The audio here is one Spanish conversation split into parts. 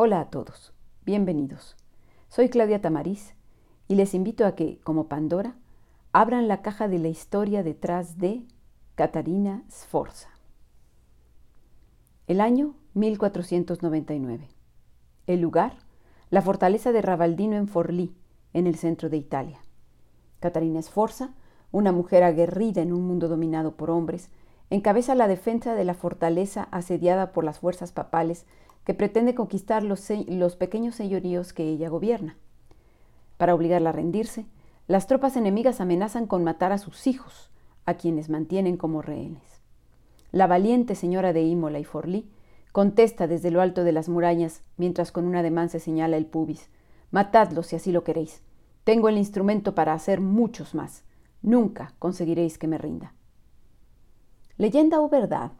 Hola a todos, bienvenidos. Soy Claudia Tamariz y les invito a que, como Pandora, abran la caja de la historia detrás de Catarina Sforza. El año 1499. El lugar, la fortaleza de Ravaldino en Forlì, en el centro de Italia. Catarina Sforza, una mujer aguerrida en un mundo dominado por hombres, encabeza la defensa de la fortaleza asediada por las fuerzas papales que pretende conquistar los, pequeños señoríos que ella gobierna. Para obligarla a rendirse, las tropas enemigas amenazan con matar a sus hijos, a quienes mantienen como rehenes. La valiente señora de Imola y Forlí contesta desde lo alto de las murallas, mientras con un ademán se señala el pubis. Matadlos si así lo queréis. Tengo el instrumento para hacer muchos más. Nunca conseguiréis que me rinda. Leyenda o verdad,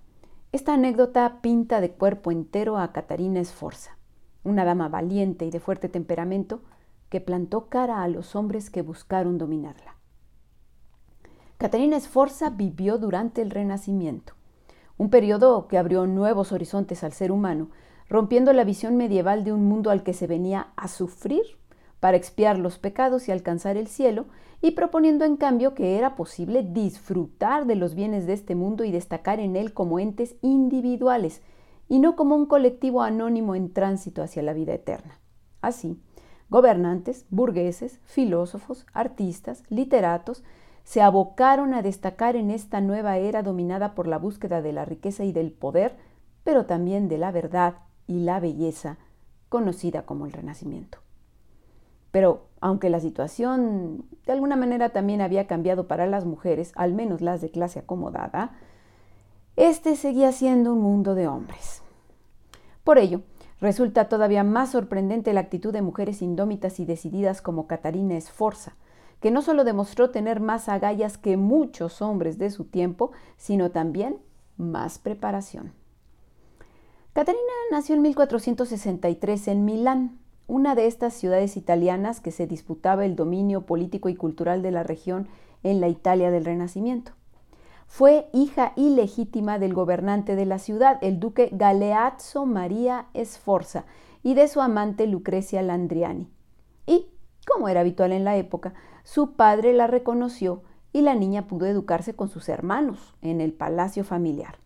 esta anécdota pinta de cuerpo entero a Catarina Esforza, una dama valiente y de fuerte temperamento que plantó cara a los hombres que buscaron dominarla. Catarina Esforza vivió durante el Renacimiento, un periodo que abrió nuevos horizontes al ser humano, rompiendo la visión medieval de un mundo al que se venía a sufrir para expiar los pecados y alcanzar el cielo, y proponiendo en cambio que era posible disfrutar de los bienes de este mundo y destacar en él como entes individuales, y no como un colectivo anónimo en tránsito hacia la vida eterna. Así, gobernantes, burgueses, filósofos, artistas, literatos, se abocaron a destacar en esta nueva era dominada por la búsqueda de la riqueza y del poder, pero también de la verdad y la belleza, conocida como el Renacimiento. Pero aunque la situación de alguna manera también había cambiado para las mujeres, al menos las de clase acomodada, este seguía siendo un mundo de hombres. Por ello, resulta todavía más sorprendente la actitud de mujeres indómitas y decididas como Catarina Esforza, que no solo demostró tener más agallas que muchos hombres de su tiempo, sino también más preparación. Catarina nació en 1463 en Milán, una de estas ciudades italianas que se disputaba el dominio político y cultural de la región en la Italia del Renacimiento. Fue hija ilegítima del gobernante de la ciudad, el duque Galeazzo María Sforza, y de su amante Lucrecia Landriani. Y, como era habitual en la época, su padre la reconoció y la niña pudo educarse con sus hermanos en el palacio familiar.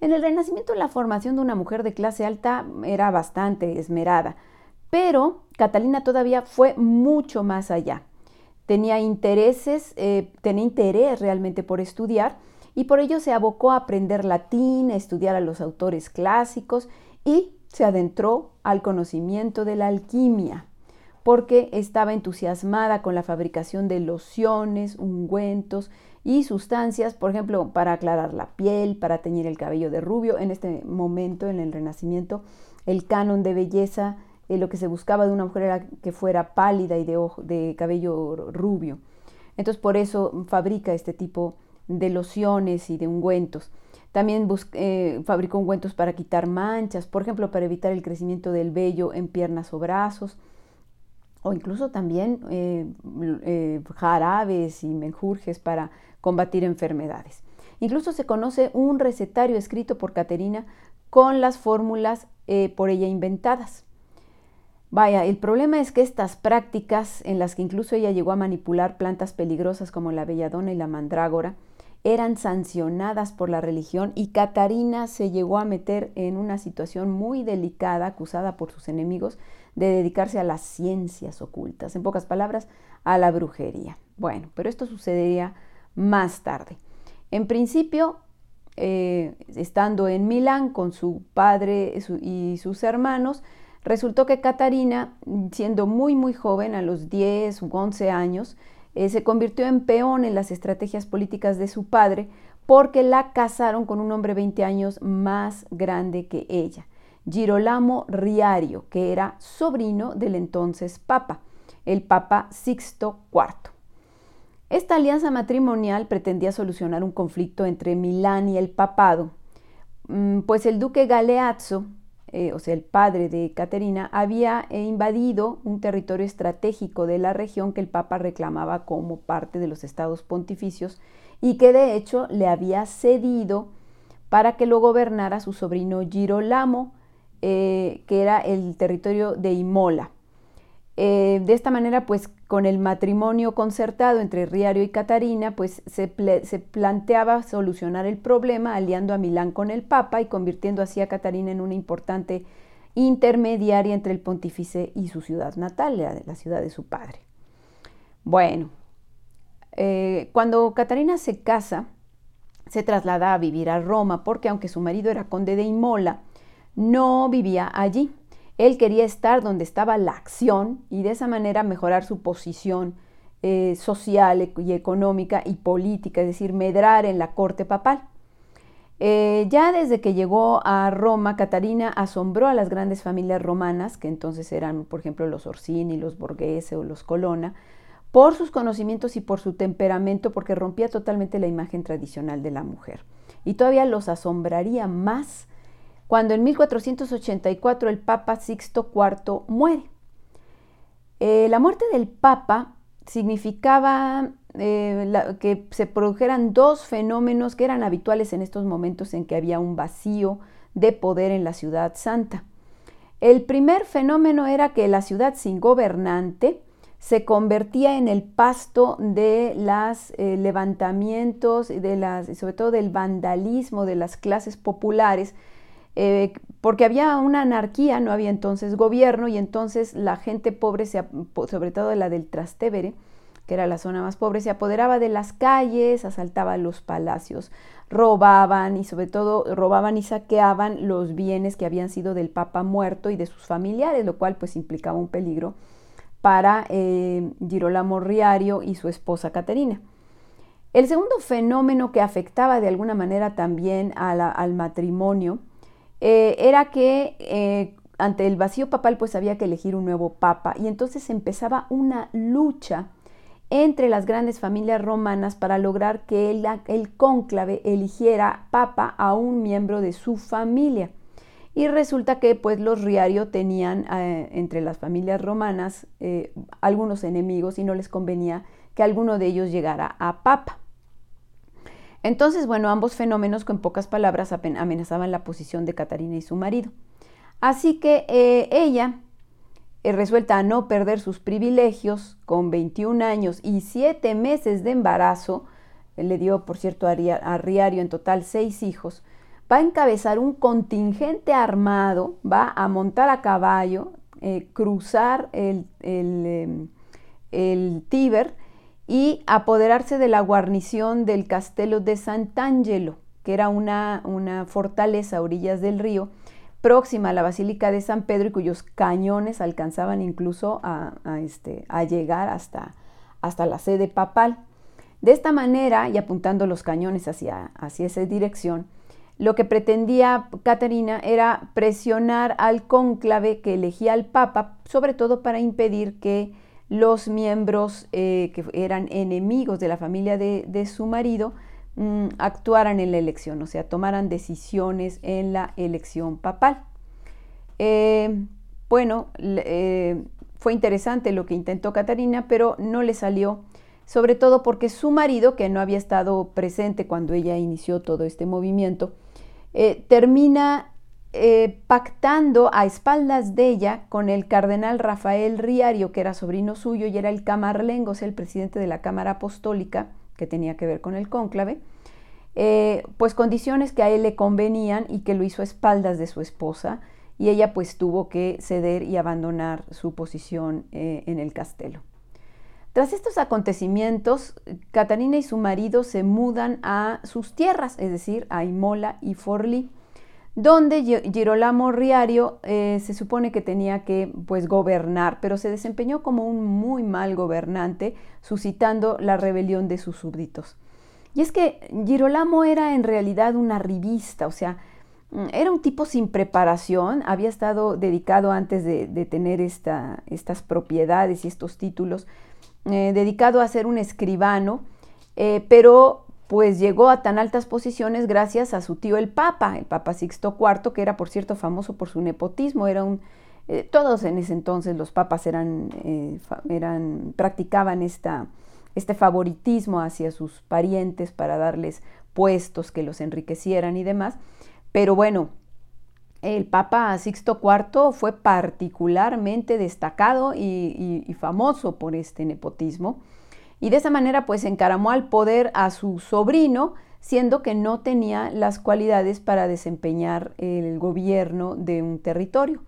En el Renacimiento la formación de una mujer de clase alta era bastante esmerada, pero Catalina todavía fue mucho más allá. Tenía intereses, eh, tenía interés realmente por estudiar y por ello se abocó a aprender latín, a estudiar a los autores clásicos y se adentró al conocimiento de la alquimia, porque estaba entusiasmada con la fabricación de lociones, ungüentos y sustancias, por ejemplo, para aclarar la piel, para teñir el cabello de rubio. En este momento, en el Renacimiento, el canon de belleza eh, lo que se buscaba de una mujer era que fuera pálida y de, cabello rubio. Entonces por eso fabrica este tipo de lociones y de ungüentos. También eh, fabricó ungüentos para quitar manchas, por ejemplo, para evitar el crecimiento del vello en piernas o brazos, o incluso también eh, jarabes y menjurjes para combatir enfermedades. Incluso se conoce un recetario escrito por Caterina con las fórmulas por ella inventadas. Vaya, el problema es que estas prácticas, en las que incluso ella llegó a manipular plantas peligrosas como la belladona y la mandrágora, eran sancionadas por la religión y Catarina se llegó a meter en una situación muy delicada, acusada por sus enemigos de dedicarse a las ciencias ocultas, en pocas palabras, a la brujería. Bueno, pero esto sucedería más tarde. En principio, eh, estando en Milán con su padre y sus hermanos, Resultó que Catarina, siendo muy muy joven, a los 10 u 11 años, eh, se convirtió en peón en las estrategias políticas de su padre porque la casaron con un hombre 20 años más grande que ella, Girolamo Riario, que era sobrino del entonces Papa, el Papa Sixto IV. Esta alianza matrimonial pretendía solucionar un conflicto entre Milán y el papado, mm, pues el duque Galeazzo eh, o sea, el padre de Caterina, había eh, invadido un territorio estratégico de la región que el Papa reclamaba como parte de los estados pontificios y que de hecho le había cedido para que lo gobernara su sobrino Girolamo, que era el territorio de Imola. de esta manera, pues con el matrimonio concertado entre Riario y Catarina, pues se, planteaba solucionar el problema aliando a Milán con el Papa y convirtiendo así a Catarina en una importante intermediaria entre el pontífice y su ciudad natal, la, ciudad de su padre. Bueno, eh, cuando Catarina se casa, se traslada a vivir a Roma porque aunque su marido era conde de Imola, no vivía allí. Él quería estar donde estaba la acción y de esa manera mejorar su posición eh, social y económica y política, es decir, medrar en la corte papal. Eh, ya desde que llegó a Roma, Catarina asombró a las grandes familias romanas, que entonces eran, por ejemplo, los Orsini, los Borghese o los Colonna, por sus conocimientos y por su temperamento, porque rompía totalmente la imagen tradicional de la mujer. Y todavía los asombraría más cuando en 1484 el Papa Sixto IV muere. Eh, la muerte del Papa significaba eh, que se produjeran dos fenómenos que eran habituales en estos momentos en que había un vacío de poder en la ciudad santa. El primer fenómeno era que la ciudad sin gobernante se convertía en el pasto de los eh, levantamientos, de las, sobre todo del vandalismo de las clases populares, eh, porque había una anarquía, no había entonces gobierno y entonces la gente pobre, sobre todo la del Trastevere, que era la zona más pobre, se apoderaba de las calles, asaltaba los palacios, robaban y sobre todo robaban y saqueaban los bienes que habían sido del Papa muerto y de sus familiares, lo cual pues implicaba un peligro para eh, Girolamo Riario y su esposa Caterina. El segundo fenómeno que afectaba de alguna manera también al matrimonio eh, era que eh, ante el vacío papal pues había que elegir un nuevo papa y entonces empezaba una lucha entre las grandes familias romanas para lograr que el, el, cónclave eligiera papa a un miembro de su familia. Y resulta que pues los Riario tenían eh, entre las familias romanas algunos enemigos y no les convenía que alguno de ellos llegara a papa. Entonces, bueno, ambos fenómenos con pocas palabras amenazaban la posición de Catarina y su marido. Así que eh, ella, eh, resuelta a no perder sus privilegios, con 21 años y 7 meses de embarazo, le dio, por cierto, a, Riario en total seis hijos, va a encabezar un contingente armado, va a montar a caballo, eh, cruzar el, el, em, Tíber y apoderarse de la guarnición del castelo de Sant'Angelo, que era una, una fortaleza a orillas del río, próxima a la Basílica de San Pedro y cuyos cañones alcanzaban incluso a, este, a llegar hasta, hasta, la sede papal. De esta manera, y apuntando los cañones hacia, hacia esa dirección, lo que pretendía Caterina era presionar al cónclave que elegía al Papa, sobre todo para impedir que los miembros eh, que eran enemigos de la familia de, de su marido Mm, actuaran en la elección, o sea, tomaran decisiones en la elección papal. Eh, bueno, eh, fue interesante lo que intentó Catarina, pero no le salió, sobre todo porque su marido, que no había estado presente cuando ella inició todo este movimiento, eh, pactando a espaldas de ella con el cardenal Rafael Riario, que era sobrino suyo y era el camarlengo, o sea, el presidente de la Cámara Apostólica, que tenía que ver con el cónclave, eh, pues condiciones que a él le convenían y que lo hizo a espaldas de su esposa y ella pues tuvo que ceder y abandonar su posición eh, en el castelo. Tras estos acontecimientos, Catalina y su marido se mudan a sus tierras, es decir, a Imola y Forlì, donde Girolamo Riario eh, se supone que tenía que pues gobernar, pero se desempeñó como un muy mal gobernante, suscitando la rebelión de sus súbditos. Y es que Girolamo era en realidad una revista, o sea, mm, era un tipo sin preparación, había estado dedicado antes de, tener estas propiedades y estos títulos, eh, dedicado a ser un escribano, eh, pero pues llegó a tan altas posiciones gracias a su tío el Papa, el Papa Sixto IV, que era por cierto famoso por su nepotismo, era un, eh, todos en ese entonces los papas eran, eh, eran practicaban esta, este favoritismo hacia sus parientes para darles puestos que los enriquecieran y demás, pero bueno, el Papa Sixto IV fue particularmente destacado y, famoso por este nepotismo y de esa manera pues encaramó al poder a su sobrino, siendo que no tenía las cualidades para desempeñar el gobierno de un territorio.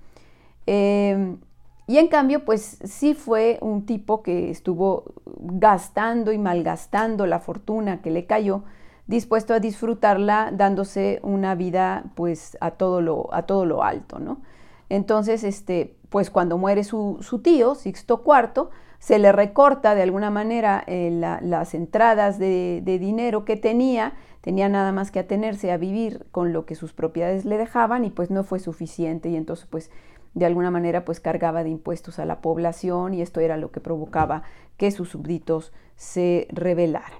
Em, y en cambio, pues sí fue un tipo que estuvo gastando y malgastando la fortuna que le cayó, dispuesto a disfrutarla dándose una vida pues a todo lo, a todo lo alto, ¿no? Entonces, este, pues cuando muere su, tío, Sixto IV, se le recorta de alguna manera eh, las entradas de, dinero que tenía, tenía nada más que atenerse a vivir con lo que sus propiedades le dejaban y pues no fue suficiente y entonces pues de alguna manera pues cargaba de impuestos a la población y esto era lo que provocaba que sus súbditos se rebelaran.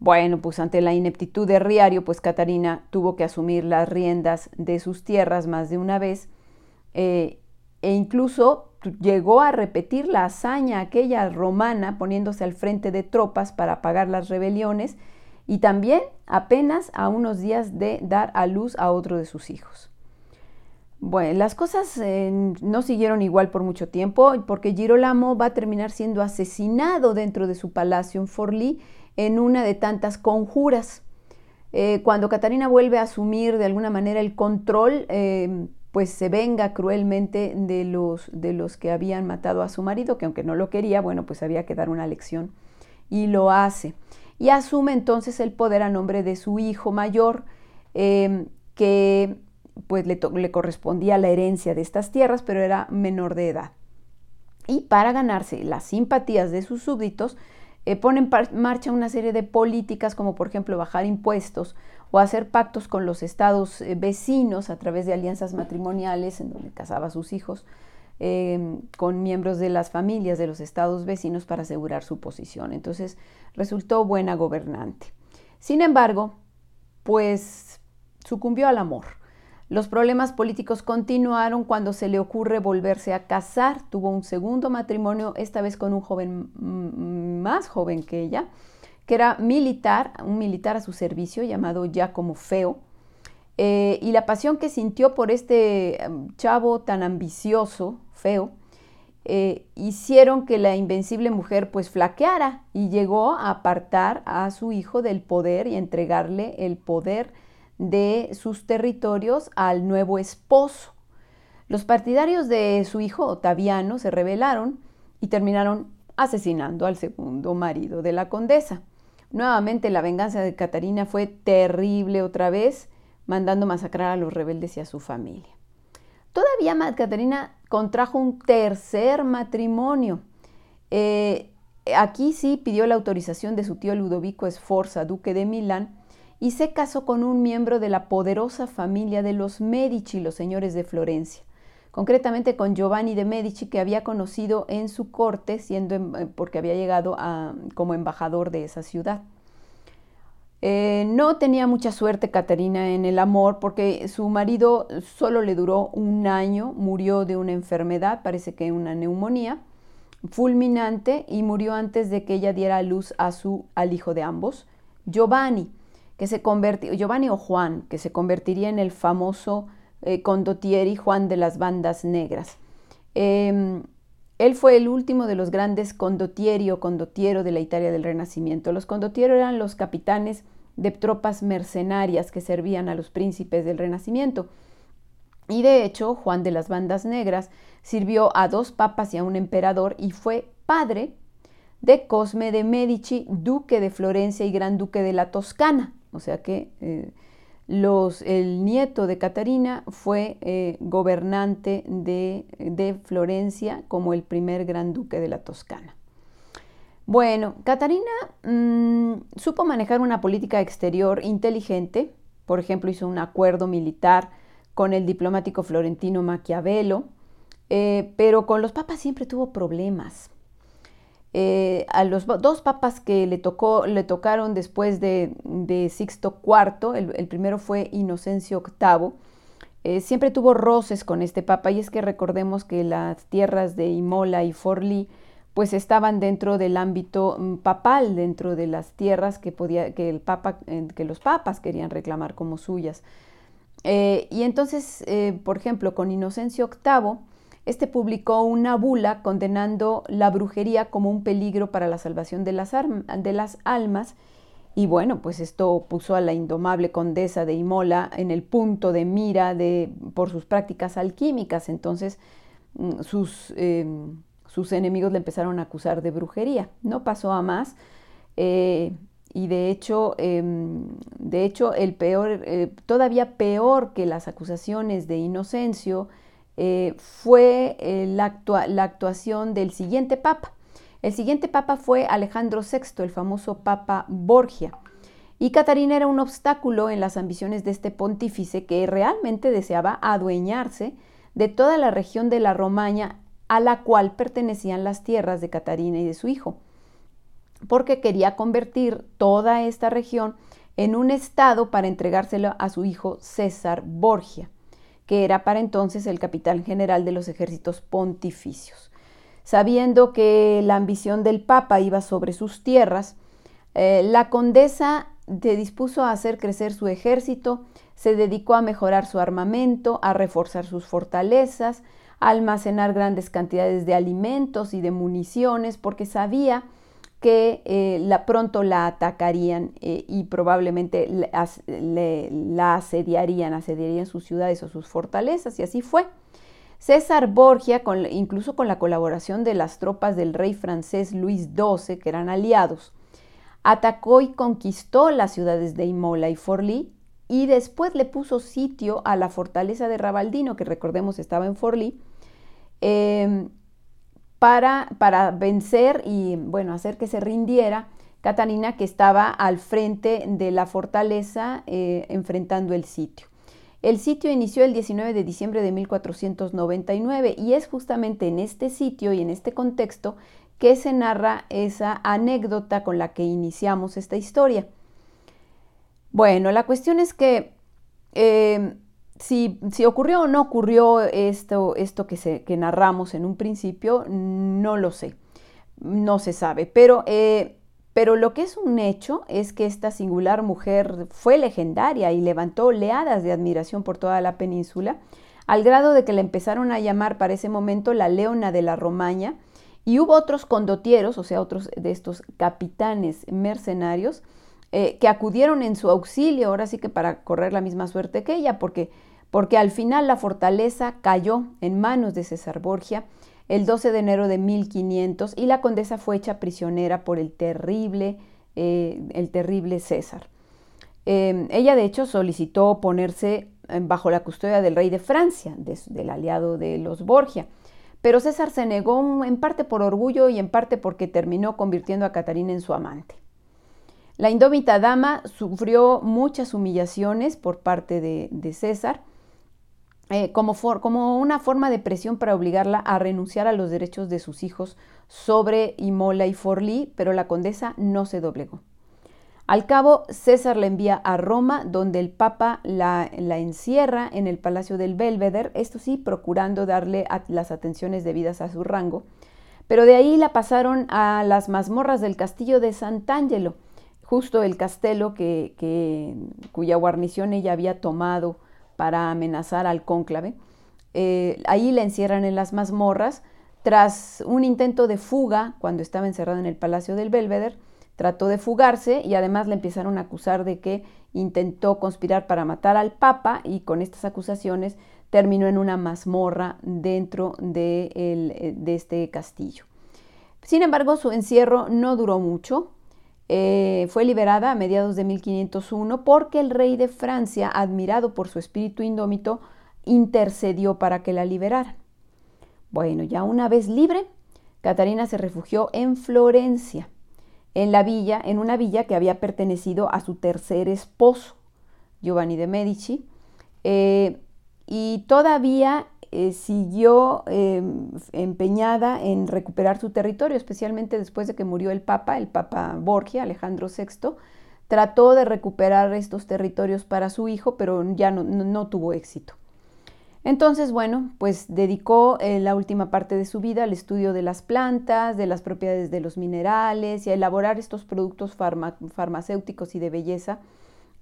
Bueno, pues ante la ineptitud de Riario, pues Catarina tuvo que asumir las riendas de sus tierras más de una vez eh, e incluso llegó a repetir la hazaña aquella romana poniéndose al frente de tropas para apagar las rebeliones y también apenas a unos días de dar a luz a otro de sus hijos. Bueno, las cosas eh, no siguieron igual por mucho tiempo porque Girolamo va a terminar siendo asesinado dentro de su palacio en Forlì en una de tantas conjuras. Eh, cuando Catarina vuelve a asumir de alguna manera el control, eh, pues se venga cruelmente de los, de los que habían matado a su marido, que aunque no lo quería, bueno, pues había que dar una lección y lo hace. Y asume entonces el poder a nombre de su hijo mayor, que pues le, correspondía la herencia de estas tierras, pero era menor de edad. Y para ganarse las simpatías de sus súbditos, eh, pone en marcha una serie de políticas como por ejemplo bajar impuestos o hacer pactos con los estados eh, vecinos a través de alianzas matrimoniales en donde casaba a sus hijos em, con miembros de las familias de los estados vecinos para asegurar su posición. Entonces resultó buena gobernante. Sin embargo, pues sucumbió al amor. Los problemas políticos continuaron cuando se le ocurre volverse a casar. Tuvo un segundo matrimonio, esta vez con un joven más joven que ella, que era militar, un militar a su servicio llamado Giacomo Feo. Eh, y la pasión que sintió por este em, chavo tan ambicioso, Feo, eh, hicieron que la invencible mujer pues flaqueara y llegó a apartar a su hijo del poder y entregarle el poder de sus territorios al nuevo esposo. Los partidarios de su hijo Otaviano se rebelaron y terminaron asesinando al segundo marido de la condesa. Nuevamente la venganza de Catarina fue terrible otra vez, mandando masacrar a los rebeldes y a su familia. Todavía Catarina contrajo un tercer matrimonio. Eh, aquí sí pidió la autorización de su tío Ludovico Sforza, duque de Milán, y se casó con un miembro de la poderosa familia de los Medici, los señores de Florencia, concretamente con Giovanni de Medici, que había conocido en su corte, siendo eh, porque había llegado como embajador de esa ciudad. Eh, no tenía mucha suerte Caterina en el amor porque su marido solo le duró un año, murió de una enfermedad, parece que una neumonía fulminante y murió antes de que ella diera luz a su, al hijo de ambos, Giovanni que se Giovanni o Juan, que se convertiría en el famoso eh, condottieri Juan de las bandas negras. Em, él fue el último de los grandes condottieri o condottiero de la Italia del Renacimiento. Los condottieri eran los capitanes de tropas mercenarias que servían a los príncipes del Renacimiento. Y de hecho, Juan de las Bandas Negras sirvió a dos papas y a un emperador y fue padre de Cosme de Medici, duque de Florencia y gran duque de la Toscana. O sea que eh, el nieto de Catarina fue eh, gobernante de, Florencia como el primer gran duque de la Toscana. Bueno, Catarina mm, supo manejar una política exterior inteligente, por ejemplo, hizo un acuerdo militar con el diplomático florentino Maquiavelo, eh, pero con los papas siempre tuvo problemas. Eh, a los dos papas que le, tocó, le tocaron después de, Sixto IV, el, primero fue Inocencio VIII, eh, siempre tuvo roces con este papa y es que recordemos que las tierras de Imola y Forlì pues estaban dentro del ámbito mm, papal, dentro de las tierras que, podía, que, el papa, que los papas querían reclamar como suyas. Eh, y entonces, eh, por ejemplo, con Inocencio VIII, este publicó una bula condenando la brujería como un peligro para la salvación de las, almas. Y bueno, pues esto puso a la indomable condesa de Imola en el punto de mira de, por sus prácticas alquímicas. Entonces, mm, sus, em, sus enemigos le empezaron a acusar de brujería. No pasó a más. Eh, y de hecho, em, de hecho el peor, eh, todavía peor que las acusaciones de Inocencio, eh, fue la, la, actuación del siguiente papa. El siguiente papa fue Alejandro VI, el famoso papa Borgia. Y Catarina era un obstáculo en las ambiciones de este pontífice que realmente deseaba adueñarse de toda la región de la Romaña a la cual pertenecían las tierras de Catarina y de su hijo porque quería convertir toda esta región en un estado para entregárselo a su hijo César Borgia, que era para entonces el capitán general de los ejércitos pontificios. Sabiendo que la ambición del Papa iba sobre sus tierras, eh, la condesa se dispuso a hacer crecer su ejército, se dedicó a mejorar su armamento, a reforzar sus fortalezas, a almacenar grandes cantidades de alimentos y de municiones, porque sabía que eh, pronto la atacarían eh, y probablemente la asediarían, asediarían sus ciudades o sus fortalezas, y así fue. César Borgia, incluso con la colaboración de las tropas del rey francés Luis XII, que eran aliados, atacó y conquistó las ciudades de Imola y Forlì y después le puso sitio a la fortaleza de Rabaldino, que recordemos estaba en Forlì, em, para, para vencer y bueno, hacer que se rindiera Catalina que estaba al frente de la fortaleza eh, enfrentando el sitio. El sitio inició el 19 de diciembre de 1499 y es justamente en este sitio y en este contexto que se narra esa anécdota con la que iniciamos esta historia. Bueno, la cuestión es que eh, si, ocurrió o no ocurrió esto, esto que, se, que narramos en un principio, no lo sé, no se sabe, pero, eh, pero lo que es un hecho es que esta singular mujer fue legendaria y levantó oleadas de admiración por toda la península, al grado de que la empezaron a llamar para ese momento la Leona de la Romaña, y hubo otros condotieros, o sea, otros de estos capitanes mercenarios, eh, que acudieron en su auxilio, ahora sí que para correr la misma suerte que ella, porque porque al final la fortaleza cayó en manos de César Borgia el 12 de enero de 1500 y la condesa fue hecha prisionera por el terrible, eh, el terrible César. Em, ella de hecho solicitó ponerse eh, bajo la custodia del rey de Francia, del aliado de los Borgia, pero César se negó en parte por orgullo y en parte porque terminó convirtiendo a Catarina en su amante. La indómita dama sufrió muchas humillaciones por parte de César, eh, como, como, una forma de presión para obligarla a renunciar a los derechos de sus hijos sobre Imola y Forlì, pero la condesa no se doblegó. Al cabo, César la envía a Roma, donde el Papa la, encierra en el Palacio del Belvedere, esto sí, procurando darle las atenciones debidas a su rango. Pero de ahí la pasaron a las mazmorras del castillo de Sant'Angelo, justo el castelo que, cuya guarnición ella había tomado para amenazar al cónclave. Eh, ahí la encierran en las mazmorras. Tras un intento de fuga, cuando estaba encerrada en el Palacio del Belvedere, trató de fugarse y además le empezaron a acusar de que intentó conspirar para matar al Papa y con estas acusaciones terminó en una mazmorra dentro de, eh, de este castillo. Sin embargo, su encierro no duró mucho. Eh, fue liberada a mediados de 1501 porque el rey de Francia, admirado por su espíritu indómito, intercedió para que la liberaran. Bueno, ya una vez libre, Catarina se refugió en Florencia, en la villa, en una villa que había pertenecido a su tercer esposo, Giovanni de Medici, eh, y todavía eh, siguió em, empeñada en recuperar su territorio, especialmente después de que murió el Papa, el Papa Borgia, Alejandro VI, trató de recuperar estos territorios para su hijo, pero ya no, tuvo éxito. Entonces, bueno, pues dedicó eh, la última parte de su vida al estudio de las plantas, de las propiedades de los minerales y a elaborar estos productos farmacéuticos y de belleza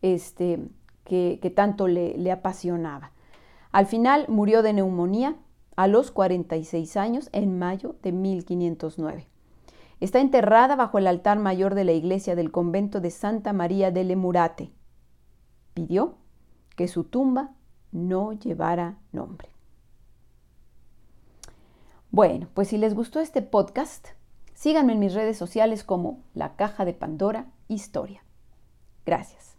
este, que, tanto le, le apasionaba. Al final murió de neumonía a los 46 años en mayo de 1509. Está enterrada bajo el altar mayor de la iglesia del convento de Santa María de Lemurate. Pidió que su tumba no llevara nombre. Bueno, pues si les gustó este podcast, síganme en mis redes sociales como La Caja de Pandora Historia. Gracias.